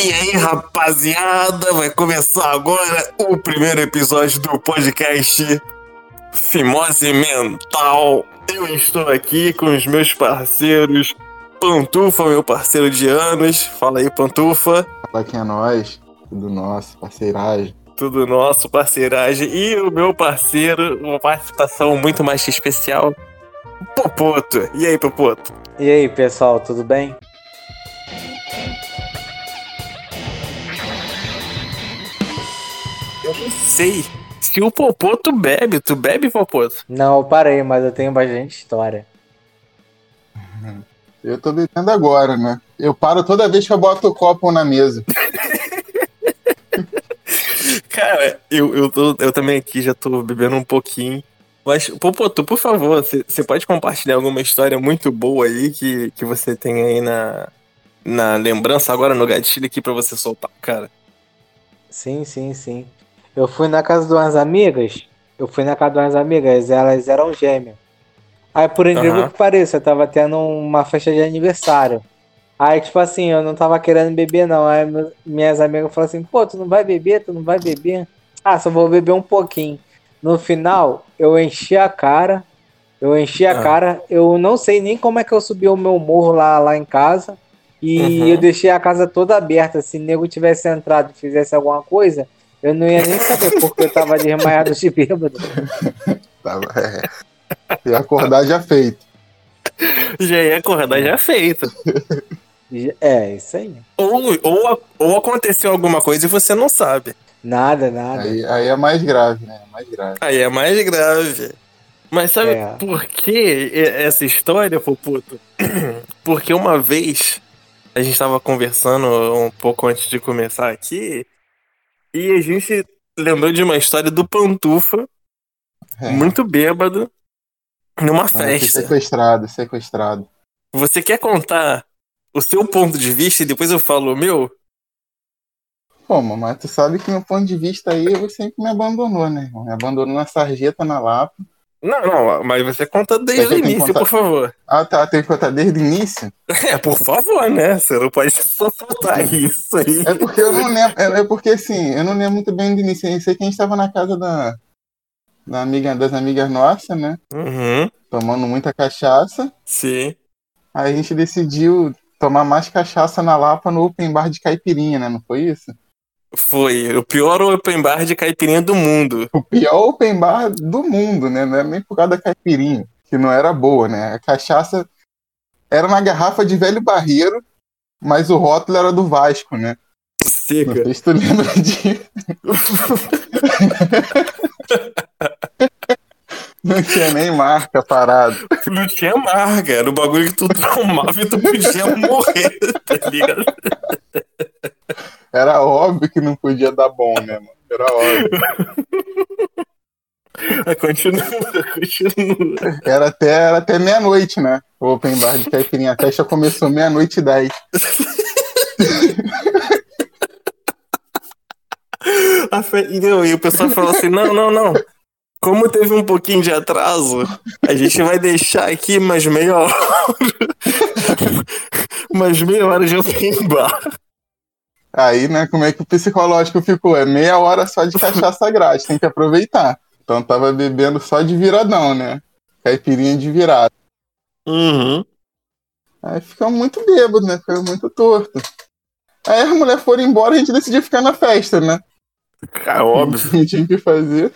E aí, rapaziada, vai começar agora o primeiro episódio do podcast Fimose Mental. Eu estou aqui com os meus parceiros. Pantufa, meu parceiro de anos. Fala aí, Pantufa. Fala quem é nós, tudo nosso, parceiragem. Tudo nosso, parceiragem. E o meu parceiro, uma participação muito mais especial, Popoto. E aí, Popoto? E aí, pessoal, tudo bem? Eu não sei se o Popoto bebe. Tu bebe, Popoto? Não, eu parei, mas eu tenho bastante história. Eu tô bebendo agora, né? Eu paro toda vez que eu boto o copo na mesa. Cara, eu, eu, tô, eu também aqui já tô bebendo um pouquinho. Mas, Popoto, por favor, você pode compartilhar alguma história muito boa aí que, que você tem aí na, na lembrança agora no gatilho aqui pra você soltar, cara? Sim, sim, sim. Eu fui na casa de umas amigas. Eu fui na casa de umas amigas, elas eram gêmeas. Aí, por incrível Aham. que pareça, eu tava tendo uma festa de aniversário. Aí, tipo assim, eu não tava querendo beber, não. Aí minhas amigas falaram assim, pô, tu não vai beber, tu não vai beber? Ah, só vou beber um pouquinho. No final, eu enchi a cara. Eu enchi a Ah. cara. Eu não sei nem como é que eu subi o meu morro lá, lá em casa. E Uhum. eu deixei a casa toda aberta. Se o nego tivesse entrado e fizesse alguma coisa, eu não ia nem saber porque eu tava desmaiado de bêbado. Tava, é. E acordar já feito. Já ia acordar já feito. É, isso aí. Ou, ou, ou aconteceu alguma coisa e você não sabe. Nada, nada. Aí, aí é mais grave, né? É mais grave. Aí é mais grave. Mas sabe É. por que essa história, Popoto? Porque uma vez a gente tava conversando um pouco antes de começar aqui e a gente lembrou de uma história do Pantufa, É. muito bêbado, numa festa. Sequestrado, sequestrado. Você quer contar o seu ponto de vista e depois eu falo o meu? Pô, mas tu sabe que meu ponto de vista aí, você sempre me abandonou, né? irmão? Me abandonou na sarjeta, na Lapa. Não, não, mas você conta desde o início, contar? por favor. Ah, tá, tem que contar desde o início? É, por favor, né? Você não pode só soltar isso aí. É porque eu não lembro, é é porque assim, eu não lembro muito bem do início. Eu sei que a gente tava na casa da, da amiga, das amigas nossas, né? Uhum, Tomando muita cachaça. sim. Aí a gente decidiu tomar mais cachaça na Lapa no open bar de caipirinha, né? Não foi isso? Foi o pior open bar de caipirinha do mundo. O pior open bar do mundo, né? Não era nem por causa da caipirinha, que não era boa, né? A cachaça era uma garrafa de velho barreiro, mas o rótulo era do Vasco, né? Não Seca. sei se tu lembra disso. Não tinha nem marca parado. Não tinha marca, era o bagulho que tu tomava e tu podia morrer, tá ligado? Era óbvio que não podia dar bom, né, mano? Era óbvio. Continua, continua. Era até, era até meia-noite, né? O open bar de caipirinha. A festa começou meia-noite e dez. Fe... e, não, e o pessoal falou assim: não, não, não. Como teve um pouquinho de atraso, a gente vai deixar aqui mais meia hora. mais meia hora de open bar. Aí, né, como é que o psicológico ficou? É meia hora só de cachaça grátis, tem que aproveitar. Então tava bebendo só de viradão, né? Caipirinha de virada. Uhum. Aí ficamos muito bêbados, né? Ficamos muito torto. Aí as mulheres foram embora e a gente decidiu ficar na festa, né? Cara, óbvio. Não tinha que fazer.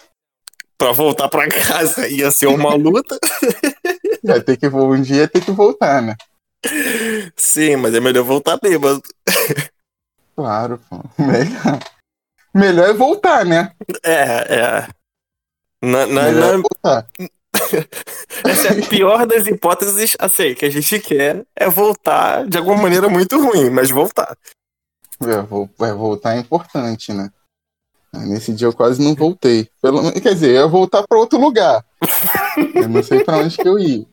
Pra voltar pra casa ia ser uma luta. Ia ter que, um dia ia ter que voltar, né? Sim, mas é melhor voltar bêbado. Claro. Melhor. Melhor é voltar, né? É, é. Na, na, Melhor é na- voltar. essa é a pior das hipóteses, assim, que a gente quer é voltar de alguma maneira muito ruim, mas voltar. É, vou- é, voltar é importante, né? Nesse dia eu quase não voltei. Pelo, quer dizer, eu ia voltar pra outro lugar. Eu não sei pra onde que eu ia.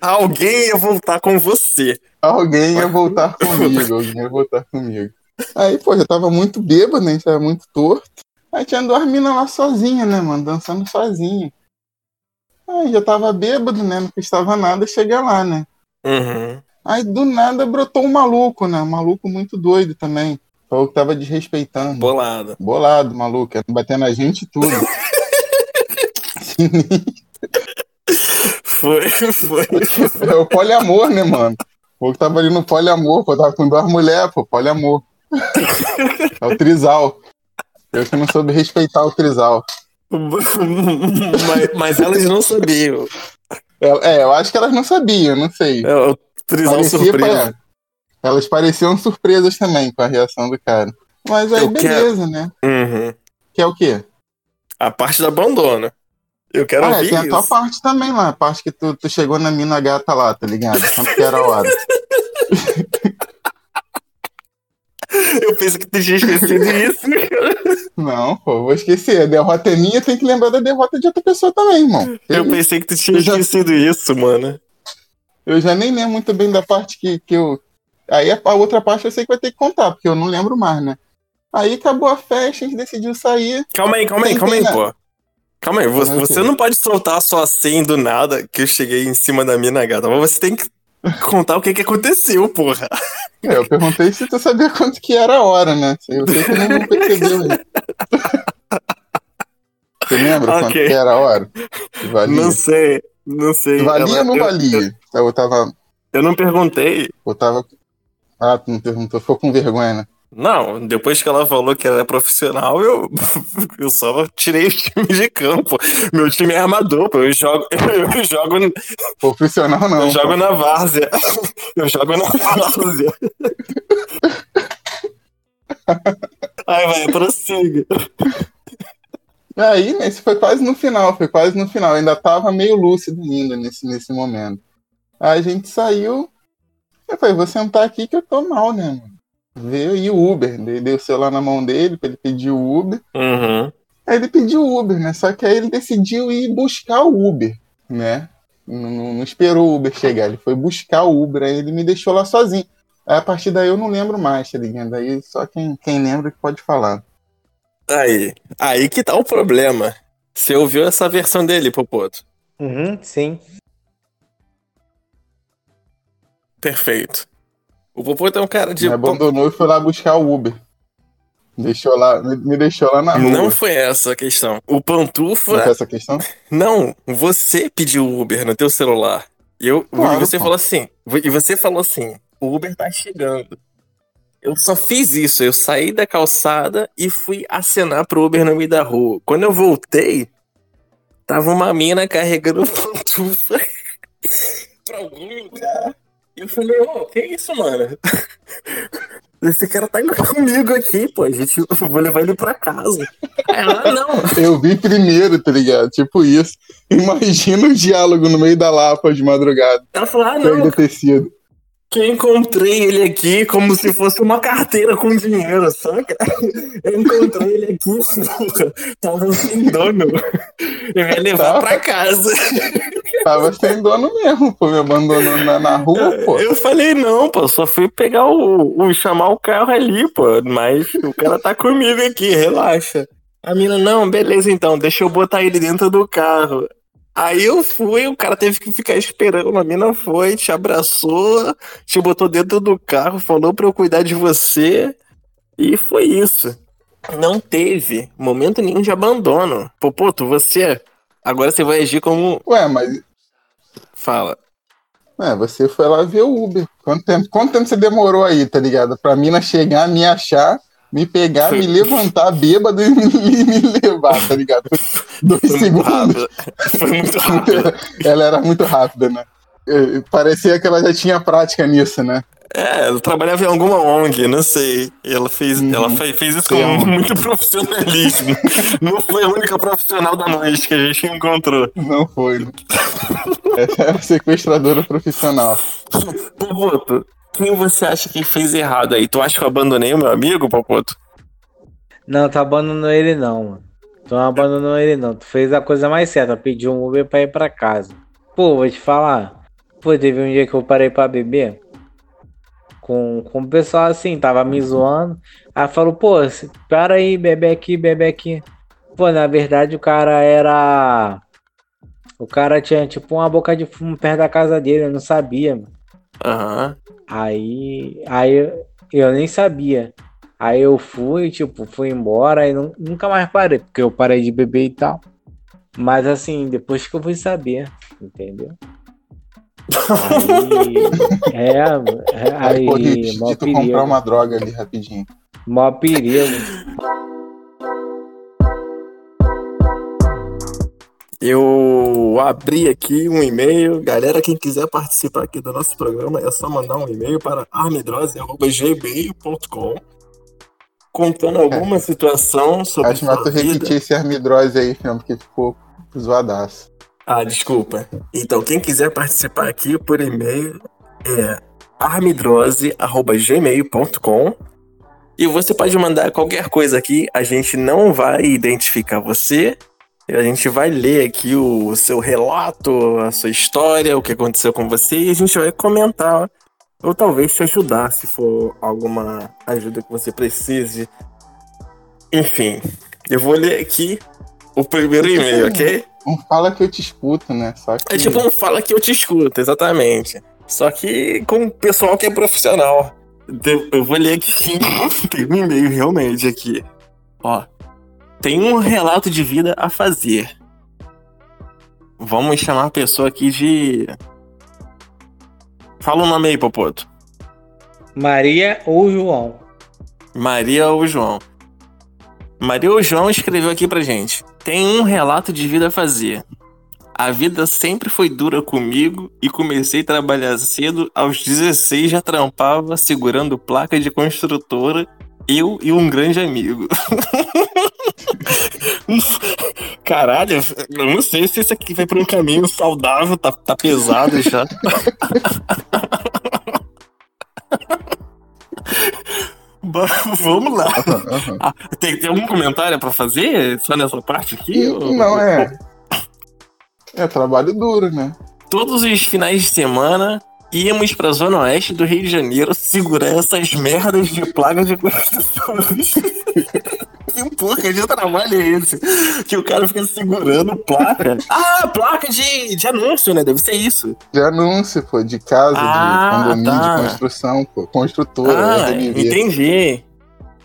Alguém ia voltar com você. Alguém ia voltar comigo, alguém ia voltar comigo. Aí, pô, já tava muito bêbado, né? A gente tava muito torto. Aí tinha duas minas lá sozinha, né, mano? Dançando sozinha. Aí já tava bêbado, né? Não custava nada chegar lá, né? Uhum. Aí do nada brotou um maluco, né? Um maluco muito doido também. Falou que tava desrespeitando. Bolado. Bolado, maluco. Bater na gente e tudo. Foi, foi. É o poliamor, né, mano? O que tava ali no poliamor, pô, tava com duas mulheres, pô, poliamor. É o trisal. Eu que não soube respeitar o trisal. mas, mas elas não sabiam. É, é, eu acho que elas não sabiam, não sei. É o trisal Parecia, surpresa. pá, Elas pareciam surpresas também com a reação do cara. Mas aí, Eu beleza, né? Uhum. Que é o quê? A parte do abandono. Eu quero Ah, é, ouvir tem a tua isso. parte também lá, a parte que tu, tu chegou na mina gata lá, tá ligado? Quanto que era a hora. Eu pensei que tu tinha esquecido isso. Não, pô, vou esquecer. A derrota é minha, tem que lembrar da derrota de outra pessoa também, irmão. Eu pensei que tu tinha Eu já- esquecido isso, mano. Eu já nem lembro muito bem da parte que, que eu. Aí a, a outra parte eu sei que vai ter que contar, porque eu não lembro mais, né? Aí acabou a festa, a gente decidiu sair. Calma aí, calma aí, calma aí, pô. Calma aí, você, você não pode soltar só assim do nada que eu cheguei em cima da mina gata, mas você tem que contar o que que aconteceu, porra. É, eu perguntei se tu sabia quanto que era a hora, né? Eu sei que não, não percebeu ainda. Você lembra quanto Ok. que era a hora? Valia? Não sei, não sei. valia ou não eu- valia? Eu, tava. Eu não perguntei. Eu tava. Ah, tu não perguntou, ficou com vergonha, né? Não, depois que ela falou que era profissional, eu, eu só tirei o time de campo. Meu time é armador, pô. Eu jogo, eu jogo, Profissional não. eu jogo pô. na várzea. Eu jogo na várzea. Ai, vai, prossiga. Aí, né, isso foi quase no final, foi quase no final. Ainda tava meio lúcido ainda nesse, nesse momento. Aí a gente saiu. Eu falei, vou sentar aqui que eu tô mal, né, mano? Veio aí o Uber. Dei o celular na mão dele pra ele pedir o Uber. Uhum. Aí ele pediu o Uber, né? Só que aí ele decidiu ir buscar o Uber, né? Não, não- não esperou o Uber chegar, ele foi buscar o Uber, aí ele me deixou lá sozinho. Aí a partir daí eu não lembro mais, tá ligado? Aí só quem, quem lembra que pode falar. Aí, aí que tá o problema. Você ouviu essa versão dele, Popoto? Uhum, sim. Perfeito. O Popoto é um cara de. Me abandonou e foi lá buscar o Uber. Deixou lá, me, deixou lá na rua. Não foi essa a questão. O Não Pantufa. foi essa questão? Não, você pediu o Uber no teu celular. E eu, Claro, e você pô. falou assim. E você falou assim: o Uber tá chegando. Eu só fiz isso. Eu saí da calçada e fui acenar pro Uber no meio da rua. Quando eu voltei, tava uma mina carregando o pantufa pra algum lugar. E eu falei, ô, que isso, mano? Esse cara tá comigo aqui, pô. A gente, eu vou levar ele pra casa. Ela, não. Eu vi primeiro, tá ligado? Tipo isso. Imagina o diálogo no meio da Lapa de madrugada. Ela falou, ah, não, sido. que eu encontrei ele aqui como se fosse uma carteira com dinheiro, saca? Eu encontrei ele aqui. Tava sem dono. Eu ia levar Tava. pra casa. Tava sem dono mesmo, pô. Me abandonou na, na rua, pô. Eu falei, não, pô, só fui pegar o, o. chamar o carro ali, pô. Mas o cara tá comigo aqui, relaxa. A mina, não, beleza então, deixa eu botar ele dentro do carro. Aí eu fui, o cara teve que ficar esperando. A mina foi, te abraçou, te botou dentro do carro, falou pra eu cuidar de você. E foi isso. Não teve momento nenhum de abandono. Popoto, você. Agora você vai agir como. Ué, mas Fala. é, você foi lá ver o Uber. Quanto tempo, quanto tempo você demorou aí, tá ligado? Pra mina chegar, me achar, me pegar, Foi- me levantar bêbado e me, me levar, tá ligado? Dois Foi segundos. Foi muito rápido. Ela era muito rápida, né? Parecia que ela já tinha prática nisso, né? É, ela trabalhava em alguma ONG, não sei. E ela fez, Uhum. ela fe- fez isso com muito profissionalismo. não foi a única profissional da noite que a gente encontrou. Não foi. Essa é a sequestradora profissional. Popoto, quem você acha que fez errado aí? Tu acha que eu abandonei o meu amigo, Popoto? Não, tu abandonou ele não, mano. Tu não abandonou ele não. Tu fez a coisa mais certa, pediu um Uber pra ir pra casa. Pô, vou te falar. Pô, teve um dia que eu parei pra beber. Com, com o pessoal assim, tava me zoando. Aí falou, pô, para aí, bebe aqui, bebe aqui. Pô, na verdade o cara era. O cara tinha tipo uma boca de fumo perto da casa dele, eu não sabia, mano. Aham. Aí, aí eu- nem sabia. Aí eu fui, tipo, fui embora e nu- nunca mais parei, porque eu parei de beber e tal. Mas assim, depois que eu fui saber, entendeu? Aí, é, é, Aí, aí, mó de tu comprar perigo, uma droga ali rapidinho. mó perigo. Eu abri aqui um e-mail. Galera, quem quiser participar aqui do nosso programa, é só mandar um e-mail para armidrose.gmail.com contando alguma situação sobre Acho melhor tu repetir esse armidrose aí, filho, porque ficou zoadaço. Ah, desculpa. Então, quem quiser participar aqui por e-mail é armidrose.gmail.com e você pode mandar qualquer coisa aqui, a gente não vai identificar você, a gente vai ler aqui o seu relato, a sua história, o que aconteceu com você e a gente vai comentar ou talvez te ajudar se for alguma ajuda que você precise. Enfim, eu vou ler aqui o primeiro e-mail, ok? Não fala que eu te escuto, né? Só que... É tipo um fala que eu te escuto, exatamente. Só que com o pessoal que é profissional. Eu vou ler aqui. Tem um e-mail realmente aqui. Ó. Tem um relato de vida a fazer. Vamos chamar a pessoa aqui de. Fala o nome aí, Popoto. Maria ou João? Maria ou João? Maria ou João escreveu aqui pra gente. Tem um relato de vida a fazer. A vida sempre foi dura comigo e comecei a trabalhar cedo. Aos 16 já trampava segurando placa de construtora. Eu e um grande amigo. Caralho, eu não sei se isso aqui vai pra um caminho saudável, tá, tá pesado já. Vamos lá. Aham. Ah, tem, tem algum comentário pra fazer só nessa parte aqui? ou- Não, é. É trabalho duro, né? Todos os finais de semana íamos pra Zona Oeste do Rio de Janeiro segurar essas merdas de placa de construções. Que porra de trabalho é esse? Que o cara fica segurando placa. Ah, placa de, de anúncio, né? Deve ser isso. De anúncio, pô, de casa, Ah, de condomínio, tá. de construção, pô. Construtora, Ah, entendi.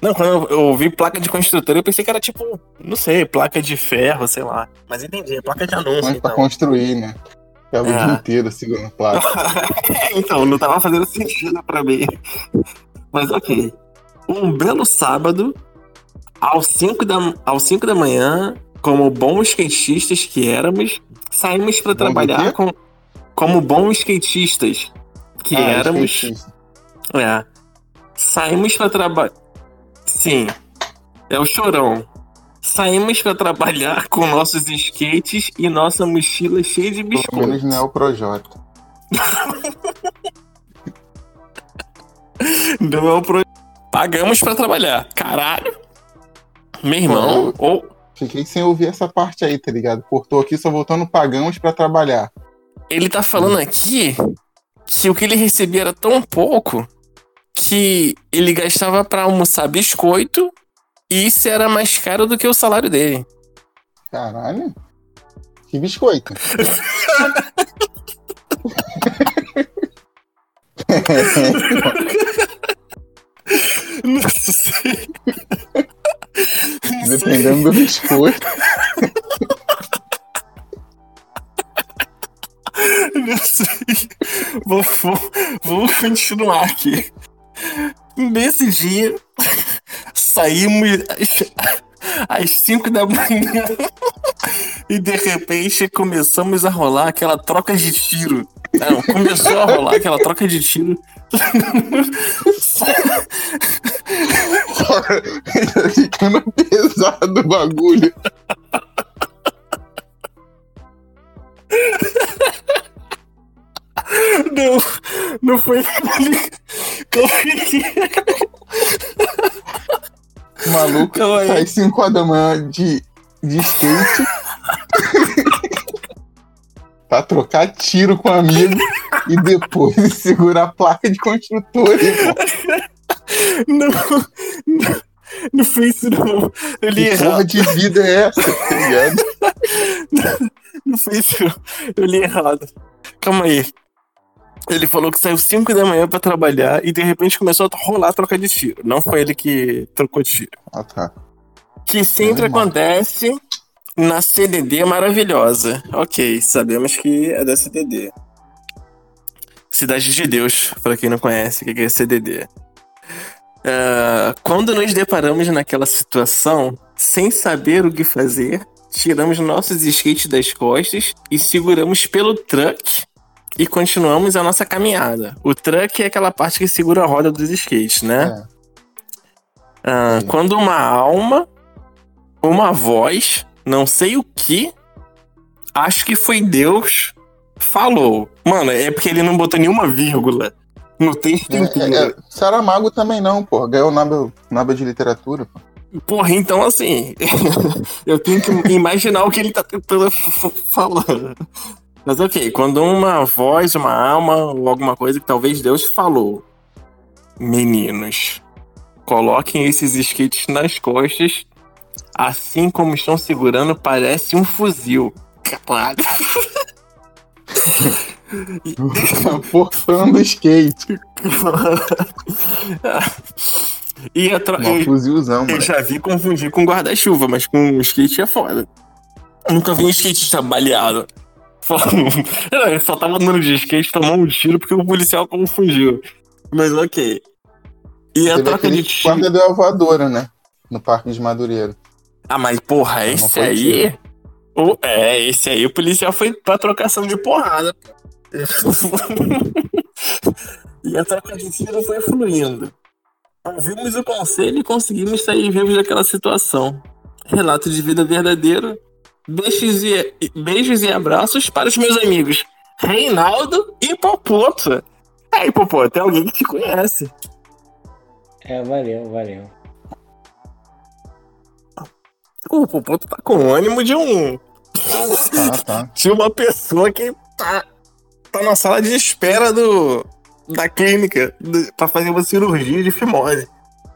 Não, quando eu- ouvi placa de construtora, eu pensei que era tipo, não sei, placa de ferro, sei lá. Mas entendi, é placa de anúncio, Mas pra então. construir, né? Ficava o É. dia inteiro segurando placa. então, não tava fazendo sentido pra mim. Mas ok. Um belo sábado, aos 5 da, aos cinco da manhã, como bons skatistas que éramos, saímos do trabalhar com, como bons skatistas que Ah, éramos. esqueci. É. Saímos pra trabalhar. Sim. É o chorão. Saímos pra trabalhar com nossos skates e nossa mochila cheia de Pelo menos biscoitos. não é o Projota. Não é o pro... Pagamos pra trabalhar. Caralho. Meu irmão, ou. Fiquei sem ouvir essa parte aí, tá ligado? Cortou aqui, só voltando pagamos pra trabalhar. Ele tá falando aqui que o que ele recebia era tão pouco que ele gastava pra almoçar biscoito e isso era mais caro do que o salário dele. Caralho. Que biscoito. Não sei. Dependendo do biscoito. Não sei. Vamos, vamos- vamos continuar aqui. Nesse dia, saímos às 5 da manhã e de repente começamos a rolar aquela troca de tiro. Não, começou a rolar aquela troca de tiro. tá ficando pesado o bagulho. Não, não foi maluco sai 5 horas da manhã de, de skate. Pra trocar tiro com amigo e depois segurar a placa de construtor, irmão. Não, não, não foi isso não. Eu li Que errado. porra de vida é essa, tá ligado? Não foi isso não. Eu li errado. Calma aí. Ele falou que saiu 5 da manhã pra trabalhar e de repente começou a rolar a troca de tiro. Não foi ele que trocou tiro. Ah, tá. Que sempre acontece na CDD maravilhosa. Ok, sabemos que é da CDD. Cidade de Deus, pra quem não conhece, o que é CDD. Ah, quando nos deparamos naquela situação, sem saber o que fazer, tiramos nossos skates das costas e seguramos pelo truck e continuamos a nossa caminhada. O truck é aquela parte que segura a roda dos skates, né? É. Sim. quando uma alma, uma voz, não sei o que, acho que foi Deus, falou. Mano, é porque ele não botou nenhuma vírgula no texto É, inteiro. é, é, Saramago também não, pô. Ganhou Nobel, Nobel de Literatura. pô. Porra, então assim, eu tenho que imaginar o que ele tá tentando f- falando. Mas ok, quando uma voz, uma alma ou alguma coisa que talvez Deus falou, meninos, coloquem esses skates nas costas, assim como estão segurando, parece um fuzil. Caralho. Forçando o skate. e a tro- Um fuzilzão, Eu já vi confundir com guarda-chuva, mas com skate é foda. Eu nunca vi um skatista baleado. Não, Ele só tava andando de skate, tomou um tiro porque o policial confundiu. Mas ok. E a Teve troca de tiro. quando deu a voadora, né? No Parque de Madureira. Ah, mas porra, Não esse aí. O- é, esse aí o policial foi pra trocação de porrada. e a troca de tiro foi fluindo. Ouvimos o conselho e conseguimos sair vivos daquela situação. Relato de vida verdadeiro. Beijos e, beijos e abraços para os meus amigos Reinaldo e Popoto. Aí, Popoto, tem alguém que te conhece. É, valeu, valeu. O Popoto tá com o ânimo de um Tá, tá. de uma pessoa que tá, tá na sala de espera do, da clínica do, pra fazer uma cirurgia de fimose.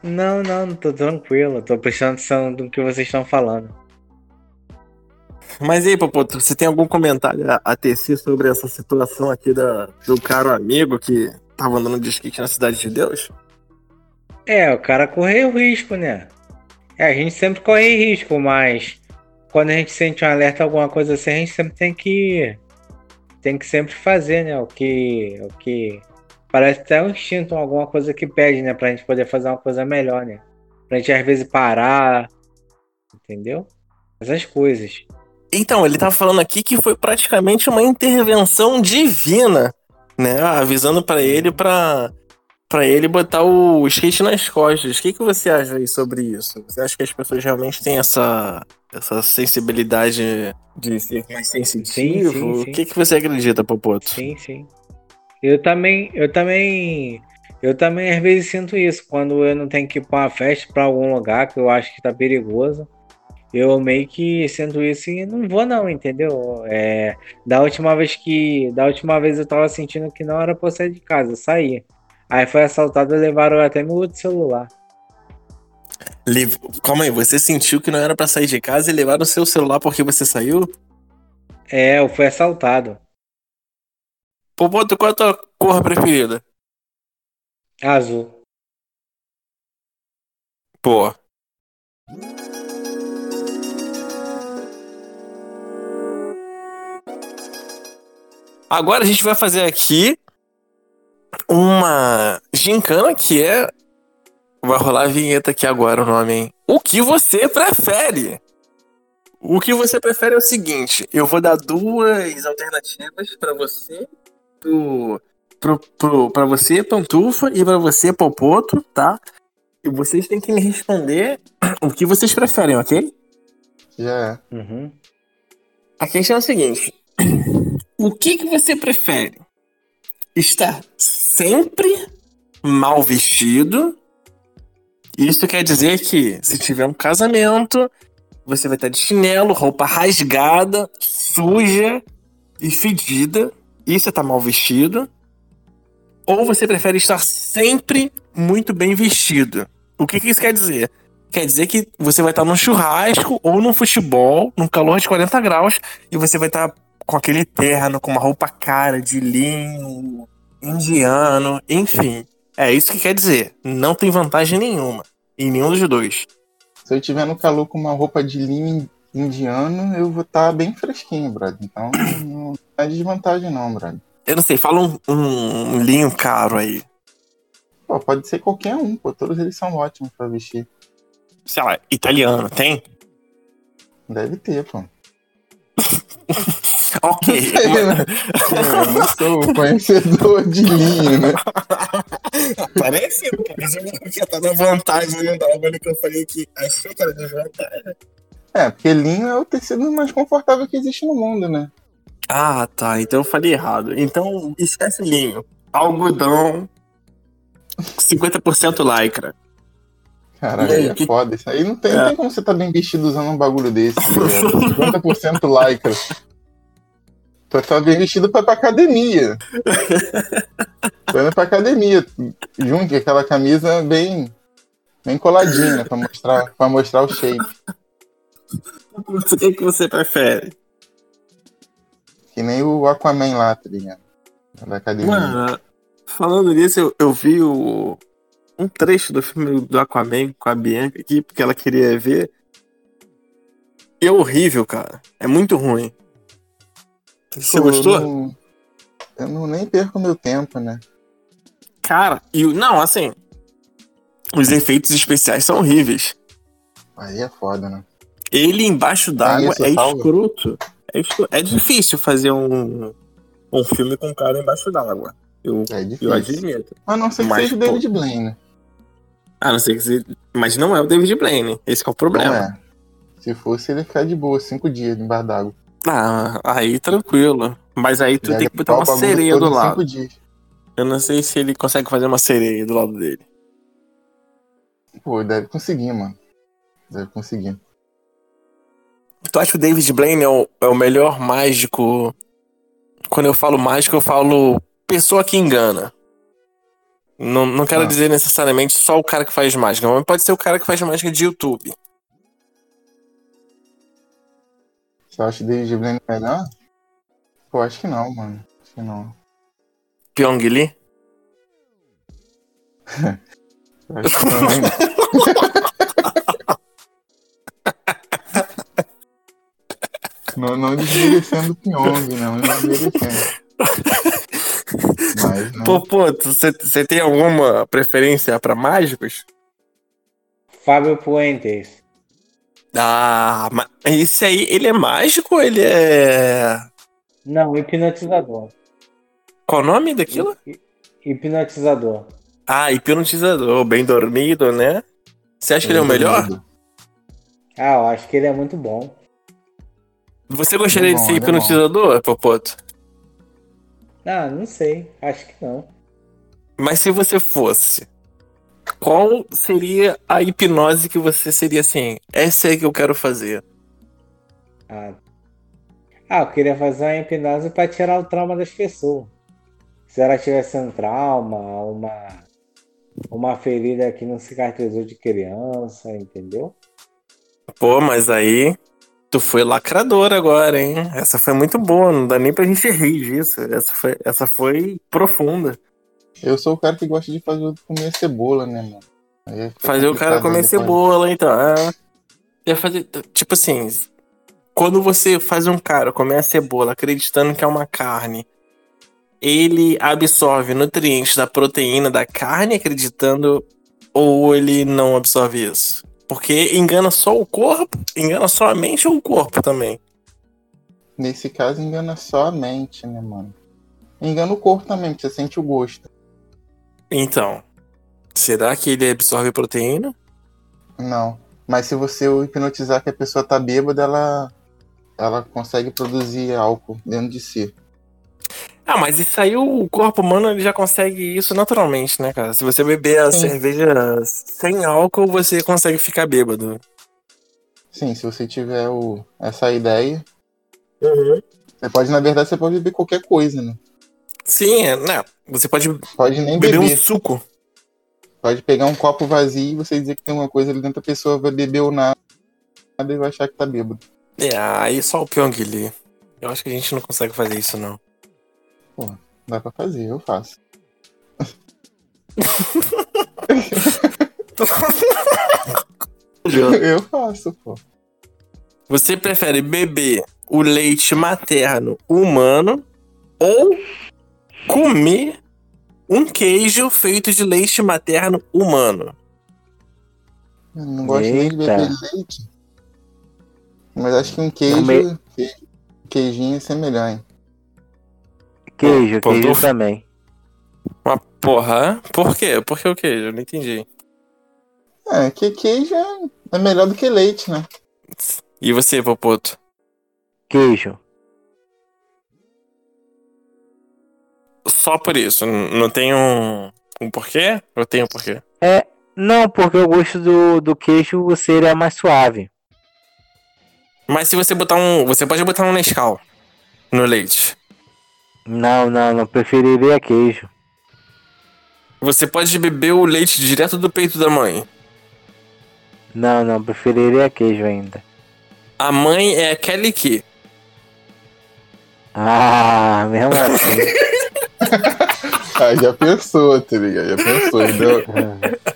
Não, não, não tô tranquilo. Tô prestando atenção do que vocês estão falando. Mas aí, Popoto, você tem algum comentário a, a tecer sobre essa situação aqui da, do caro amigo que tava andando de skate na Cidade de Deus? É, o cara correu risco, né? É, a gente sempre corre risco, mas quando a gente sente um alerta, alguma coisa assim, a gente sempre tem que. Tem que sempre fazer, né? O que. O que. Parece até um instinto, alguma coisa que pede, né? Pra gente poder fazer uma coisa melhor, né? Pra gente às vezes parar. Entendeu? Essas coisas. Então, ele tá falando aqui que foi praticamente uma intervenção divina, né? Avisando pra ele pra, pra ele botar o skate nas costas. O que, que você acha aí sobre isso? Você acha que as pessoas realmente têm essa, essa sensibilidade de ser mais sensitivo? Sim, sim, sim. O que, que você acredita, Popoto? Sim, sim. Eu também, eu também, eu também às vezes sinto isso quando eu não tenho que ir pra uma festa pra algum lugar que eu acho que tá perigoso. Eu meio que sinto isso e não vou não, entendeu? É, da última vez que, da última vez eu tava sentindo que não era pra eu sair de casa, eu saí. Aí foi assaltado e levaram até meu outro celular. Lev- Calma aí, você sentiu que não era pra sair de casa e levar o seu celular porque você saiu? É, eu fui assaltado. Popoto, qual é a tua cor preferida? Azul. Pô. Agora a gente vai fazer aqui uma gincana que é. Vai rolar a vinheta aqui agora o nome, hein? O que você prefere? O que você prefere é o seguinte: eu vou dar duas alternativas pra você, pro, pro, pro, pra você, Pantufa, e pra você, Popoto, tá? E vocês têm que me responder o que vocês preferem, ok? Já é. Uhum. A questão é a seguinte: o que, que você prefere? Estar sempre mal vestido? Isso quer dizer que se tiver um casamento, você vai estar de chinelo, roupa rasgada, suja e fedida. E você tá mal vestido? Ou você prefere estar sempre muito bem vestido? O que, que isso quer dizer? Quer dizer que você vai estar num churrasco ou num futebol, num calor de 40 graus, e você vai estar com aquele terno, com uma roupa cara de linho, indiano, enfim. É isso que quer dizer. Não tem vantagem nenhuma. Em nenhum dos dois. Se eu tiver no calor com uma roupa de linho indiano, eu vou estar bem fresquinho, brother. Então não é desvantagem não, brother. Eu não sei, fala um, um, um linho caro aí. Pô, pode ser qualquer um, pô. Todos eles são ótimos pra vestir. Sei lá, italiano, tem? Deve ter, pô. Ok. Eu não sou conhecedor de linho, né? Parece, mas eu não queria estar na vantagem no bagulho que eu falei que achei que era desvantagem. É, porque linho é o tecido mais confortável que existe no mundo, né? Ah, tá. Então eu falei errado. Então esquece linho. Algodão. 50% lycra. Caralho, aí, é que- foda. Isso aí não tem, não É. tem como você tá bem vestido usando um bagulho desse. tá ligado? 50% lycra. Tá bem vestido pra ir pra academia. Indo pra academia. Junto aquela camisa bem, bem coladinha, pra mostrar, pra mostrar o shape. O que, que você prefere? Que nem o Aquaman lá, tá ligado? Da academia. Mano, falando nisso, eu, eu vi o, um trecho do filme do Aquaman com a Bianca aqui, porque ela queria ver. E é horrível, cara. É muito ruim. Você Pô, gostou? Eu não, eu não nem perco meu tempo, né? Cara, e não, assim. Os efeitos especiais são horríveis. Aí é foda, né? Ele embaixo d'água é salva? escroto. É, é difícil fazer um, um filme com um cara embaixo d'água. Eu, É eu admito. A não ser que Mas, seja o. David Blaine. Ah, não sei que se... Mas não é o David Blaine. Esse que é o problema. É. Se fosse, ele ia ficar de boa, cinco dias embaixo d'água. Ah, aí tranquilo. Mas aí tu tem que botar uma sereia do lado. Eu não sei se ele consegue fazer uma sereia do lado dele. Pô, deve conseguir, mano. Deve conseguir. Tu acha que o David Blaine é o, é o melhor mágico? Quando eu falo mágico, eu falo pessoa que engana. Não, não quero Ah. dizer necessariamente só o cara que faz mágica, mas pode ser o cara que faz mágica de YouTube. Você acha o David Blaine melhor? Pô, acho que não, mano. Acho que não. Pyong Lee? Eu Acho que não. Não, não desmerecendo o Pyong, não desmerecendo. Mas, né? Pô, pô, você você tem alguma preferência pra mágicos? Fábio Puentes. Ah, mas esse aí, ele é mágico ou ele é. Não, hipnotizador. Qual o nome daquilo? Hipnotizador. Ah, hipnotizador, bem dormido, né? Você acha que ele é o melhor? Ah, eu acho que ele é muito bom. Você gostaria de bom, ser é hipnotizador, Popoto? Ah, não sei. Acho que não. Mas se você fosse, qual seria a hipnose que você seria assim? Essa é que eu quero fazer. Ah, ah eu queria fazer uma hipnose pra tirar o trauma das pessoas. Se ela tivesse um trauma, uma, uma ferida que não cicatrizou de criança, entendeu? Pô, mas aí tu foi lacrador agora, hein? Essa foi muito boa, não dá nem pra gente rir disso. Essa foi, essa foi profunda. Eu sou o cara que gosta de fazer comer cebola, né, mano? Fica Fazer o cara comer depois. cebola, então. É. Ia fazer, tipo assim, quando você faz um cara comer a cebola acreditando que é uma carne, ele absorve nutrientes da proteína da carne acreditando ou ele não absorve isso? Porque engana só o corpo, engana só a mente ou o corpo também. Nesse caso, engana só a mente, né, mano? Engana o corpo também, porque você sente o gosto. Então, será que ele absorve proteína? Não. Mas se você hipnotizar que a pessoa tá bêbada, ela, ela consegue produzir álcool dentro de si. Ah, mas isso aí o corpo humano ele já consegue isso naturalmente, né, cara? Se você beber a Sim. cerveja sem álcool, você consegue ficar bêbado. Sim, se você tiver o, essa ideia, você pode, na verdade, você pode beber qualquer coisa, né? Sim, é, né? Você pode Pode nem beber beber. um suco. Pode pegar um copo vazio e você dizer que tem uma coisa ali dentro, a pessoa vai beber ou nada e vai achar que tá bêbado. É, aí só o Pyong Lee. Eu acho que a gente não consegue fazer isso, não. Dá pra fazer, eu faço. Eu faço, pô. Você prefere beber o leite materno humano ou comer um queijo feito de leite materno humano? Eu não gosto nem de beber Eita. leite. Mas acho que um queijo. Queijo- Queijinho ser melhor, hein? Queijo, Pô, queijo também. Uma porra. Por quê? Por que o queijo? Eu não entendi. É, que queijo é- é melhor do que leite, né? E você, Popoto? Queijo. Só por isso. Não tem um, um porquê? Eu tenho um porquê. Não, porque o gosto do, do queijo seria mais suave. Mas se você botar um. Você pode botar um Nescau no leite. Não, não, não preferiria queijo. Você pode beber o leite direto do peito da mãe. Não, não, preferiria queijo ainda. A mãe é aquele que. Ah, mesmo assim. Ah, já pensou, tá ligado? Já pensou, já deu,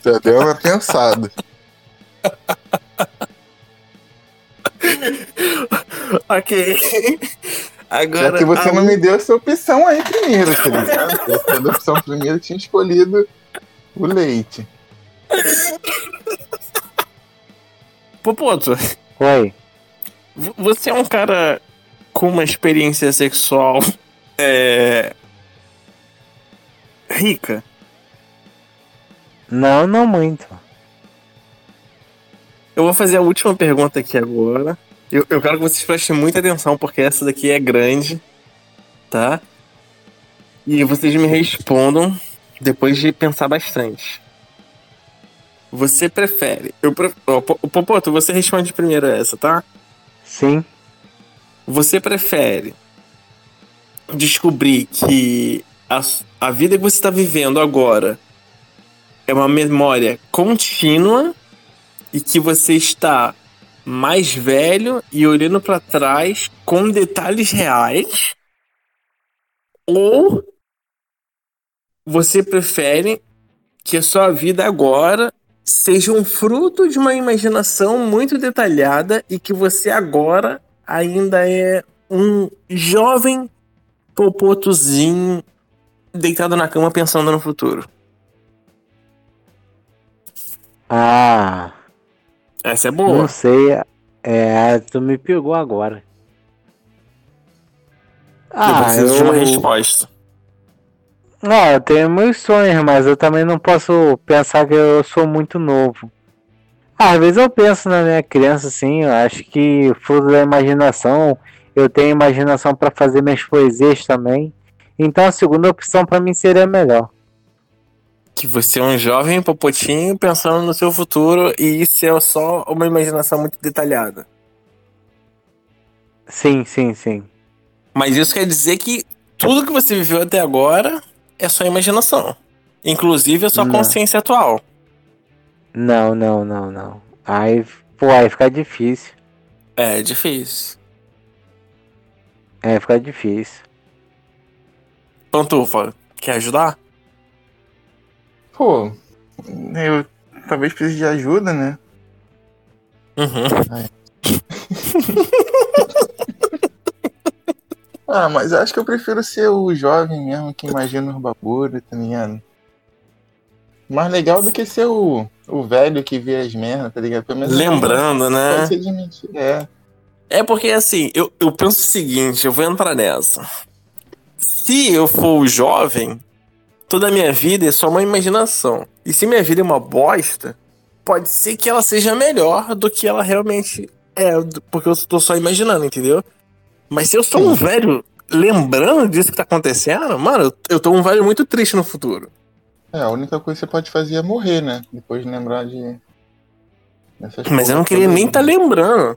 já deu uma pensada. Ok. Agora. Já que você a não me deu essa opção aí primeiro, tá ligado? Se eu fosse a opção primeiro, eu tinha escolhido o leite. Popoto, Oi. você é um cara com uma experiência sexual. É. rica. Não, não muito. Eu vou fazer a última pergunta aqui agora. Eu, eu quero que vocês prestem muita atenção, porque essa daqui é grande, tá? E vocês me respondam depois de pensar bastante. Você prefere. Eu pre... Po- Popoto, você responde primeiro essa, tá? Sim. Você prefere descobrir que a, a vida que você está vivendo agora é uma memória contínua e que você está mais velho e olhando para trás com detalhes reais? Ou você prefere que a sua vida agora seja um fruto de uma imaginação muito detalhada e que você agora ainda é um jovem popotozinho deitado na cama pensando no futuro. Ah, Essa é não boa. sei. É, tu me pegou agora. eu Ah, preciso de uma eu... resposta. Não, eu tenho meus sonhos, mas eu também não posso pensar que eu sou muito novo. Às vezes eu penso na minha criança, assim, eu acho que fruto da imaginação, eu tenho imaginação para fazer minhas poesias também. Então a segunda opção para mim seria melhor. Que você é um jovem popotinho pensando no seu futuro e isso é só uma imaginação muito detalhada. Sim, sim, sim. Mas isso quer dizer que tudo que você viveu até agora é só imaginação. Inclusive a sua Não. consciência atual. Não, não, não, não. Aí, pô, aí fica difícil. É difícil. É, fica difícil. Pantufa, quer ajudar? Pô, eu talvez precise de ajuda, né? Uhum. Ah, mas acho que eu prefiro ser o jovem mesmo que imagina os bagulho, tá ligado? Mais legal do que ser o, o velho que vê as merdas, tá ligado? Lembrando, né? É. É porque assim, eu, eu penso o seguinte, eu vou entrar nessa. Se eu for jovem, toda a minha vida é só uma imaginação. E se minha vida é uma bosta, pode ser que ela seja melhor do que ela realmente é, porque eu tô só imaginando, entendeu? Mas se eu sou um velho lembrando disso que tá acontecendo, mano, eu- tô um velho muito triste no futuro. É, a única coisa que você pode fazer é morrer, né? Depois de lembrar de. Mas eu não queria nem né? estar tá lembrando.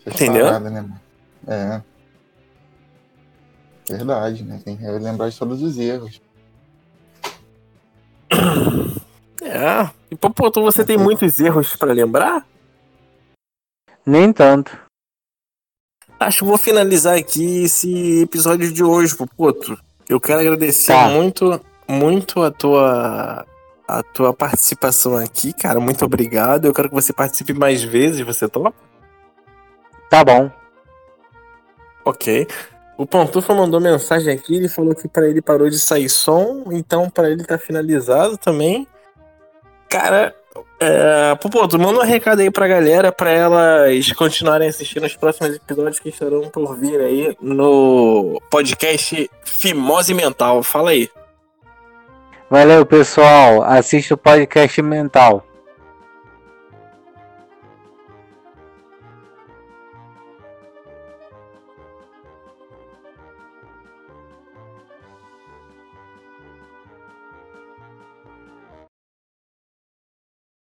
Essas entendeu? paradas, né, mano? É. Verdade, né? Tem que lembrar de todos os erros. É. E pô, pô, tu- você tem muitos erros pra lembrar? Nem tanto. Acho que vou finalizar aqui esse episódio de hoje, Popoto. Eu quero agradecer Tá. muito muito a tua a tua participação aqui, cara. Muito obrigado. Eu quero que você participe mais vezes. Você topa? Tá bom. Ok. O Pantufa mandou mensagem aqui. Ele falou que pra ele parou de sair som. Então pra ele tá finalizado também. Cara, é, pô, tu manda um recado aí pra galera pra elas continuarem assistindo os próximos episódios que estarão por vir aí no podcast Fimose Mental. Fala aí. Valeu, pessoal. Assista o podcast mental.